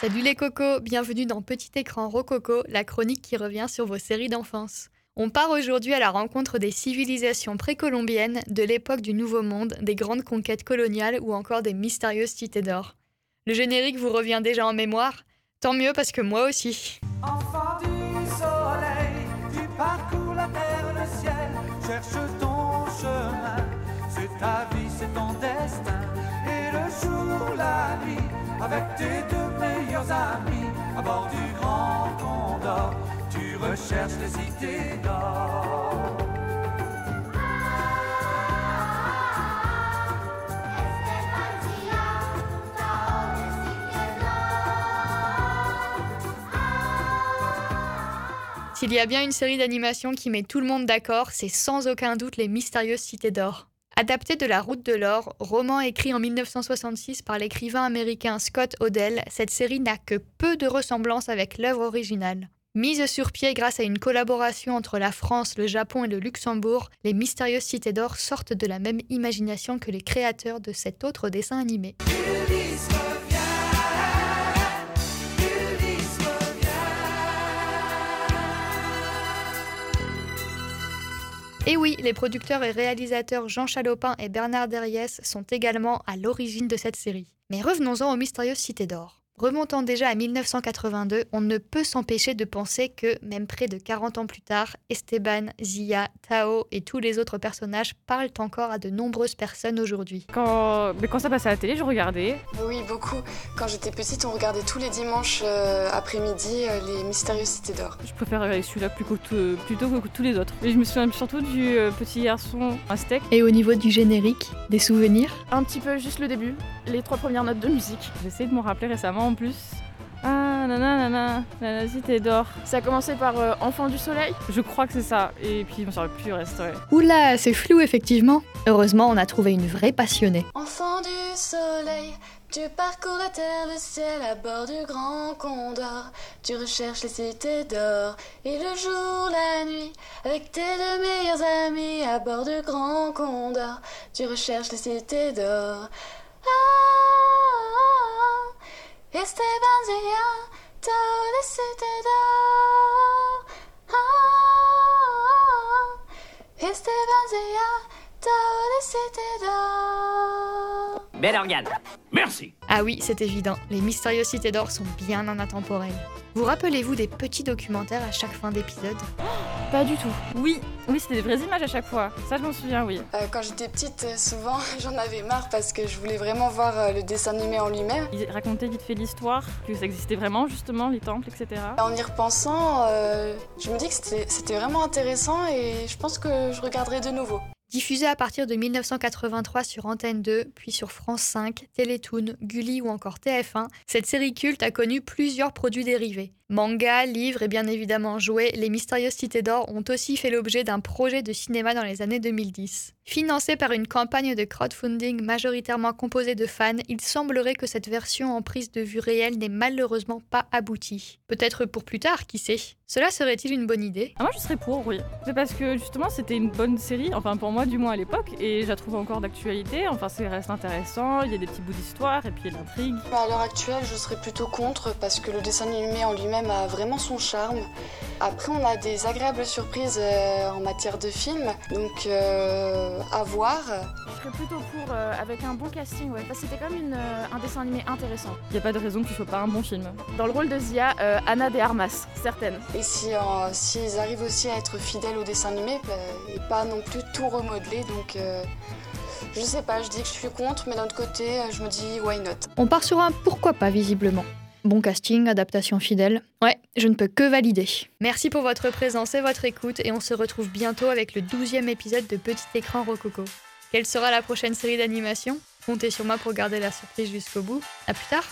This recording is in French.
Salut les cocos, bienvenue dans Petit écran Rococo, la chronique qui revient sur vos séries d'enfance. On part aujourd'hui à la rencontre des civilisations précolombiennes, de l'époque du Nouveau Monde, des grandes conquêtes coloniales ou encore des mystérieuses cités d'or. Le générique vous revient déjà en mémoire Tant mieux parce que moi aussi. Enfant du soleil, tu parcours la terre, le ciel, cherche ton chemin. C'est ta vie, c'est ton destin. Et le jour, la avec tes deux meilleurs amis, à bord du grand condor, tu recherches les cités d'or. S'il y a bien une série d'animation qui met tout le monde d'accord, c'est sans aucun doute Les Mystérieuses Cités d'Or. Adapté de La Route de l'Or, roman écrit en 1966 par l'écrivain américain Scott Odell, cette série n'a que peu de ressemblance avec l'œuvre originale. Mise sur pied grâce à une collaboration entre la France, le Japon et le Luxembourg, les Mystérieuses Cités d'Or sortent de la même imagination que les créateurs de cet autre dessin animé. Et oui, les producteurs et réalisateurs Jean Chalopin et Bernard Derriès sont également à l'origine de cette série. Mais revenons-en aux Mystérieuses Cités d'Or. Remontant déjà à 1982, on ne peut s'empêcher de penser que, même près de 40 ans plus tard, Esteban, Zia, Tao et tous les autres personnages parlent encore à de nombreuses personnes aujourd'hui. Quand, mais quand ça passait à la télé, je regardais. Oui, beaucoup. Quand j'étais petite, on regardait tous les dimanches euh, après-midi euh, les Mystérieuses Cités d'Or. Je préfère celui-là plus que tout- plutôt que tous les autres. Et je me souviens surtout du euh, petit garçon aztèque. Et au niveau du générique, des souvenirs? Un petit peu juste le début, les trois premières notes de musique. J'ai essayé de m'en rappeler récemment en plus. Ah, nanana, la cité d'or. Ça a commencé par euh, Enfant du Soleil. Je crois que c'est ça. Et puis, je me souviens plus le reste, ouais. Oula, c'est flou effectivement. Heureusement, on a trouvé une vraie passionnée. Enfant du soleil, tu parcours la terre, le ciel à bord du grand condor. Tu recherches les cités d'or et le jour, la nuit, avec tes deux meilleurs amis à bord du grand condor. Tu recherches les cités d'or. Ah, Tao, les cités d'or. Ah, Esteban Zia, Tao, les cités d'or. Bel organe. Merci. Ah oui, c'est évident, les Mystérieuses Cités d'Or sont bien intemporelles. Vous rappelez-vous des petits documentaires à chaque fin d'épisode? Pas du tout. Oui, oui, c'était des vraies images à chaque fois. Ça, je m'en souviens, oui. Euh, quand j'étais petite, euh, souvent j'en avais marre parce que je voulais vraiment voir euh, le dessin animé en lui-même. Ils racontaient vite fait l'histoire, que ça existait vraiment, justement, les temples, etc. En y repensant, euh, je me dis que c'était c'était vraiment intéressant et je pense que je regarderai de nouveau. Diffusée à partir de 1983 sur Antenne 2, puis sur France 5, Télétoon, Gulli ou encore TF1, cette série culte a connu plusieurs produits dérivés. Manga, livres et bien évidemment jouets, les Mystérieuses Cités d'Or ont aussi fait l'objet d'un projet de cinéma dans les années 2010. Financé par une campagne de crowdfunding majoritairement composée de fans, il semblerait que cette version en prise de vue réelle n'est malheureusement pas aboutie. Peut-être pour plus tard, qui sait? Cela serait-il une bonne idée? Ah, moi, je serais pour, oui. C'est parce que, justement, c'était une bonne série, enfin, pour moi, du moins à l'époque, et je la trouve encore d'actualité. Enfin, ça reste intéressant, il y a des petits bouts d'histoire, et puis il y a l'intrigue. Bah, à l'heure actuelle, je serais plutôt contre parce que le dessin animé en lui-même a vraiment son charme. Après, on a des agréables surprises euh, en matière de film, donc euh, à voir. Je serais plutôt pour euh, avec un bon casting, ouais. Parce que c'était quand même une, euh, un dessin animé intéressant. Il n'y a pas de raison que ce soit pas un bon film. Dans le rôle de Zia, euh, Anna de Armas, certaine. Et si euh, s'ils arrivent aussi à être fidèles au dessin animé bah, et pas non plus tout remodeler, donc euh, je sais pas, je dis que je suis contre, mais d'un autre côté, euh, je me dis why not? On part sur un pourquoi pas visiblement. Bon casting, adaptation fidèle. Ouais, je ne peux que valider. Merci pour votre présence et votre écoute et on se retrouve bientôt avec le 12e épisode de Petit écran Rococo. Quelle sera la prochaine série d'animation? Comptez sur moi pour garder la surprise jusqu'au bout. À plus tard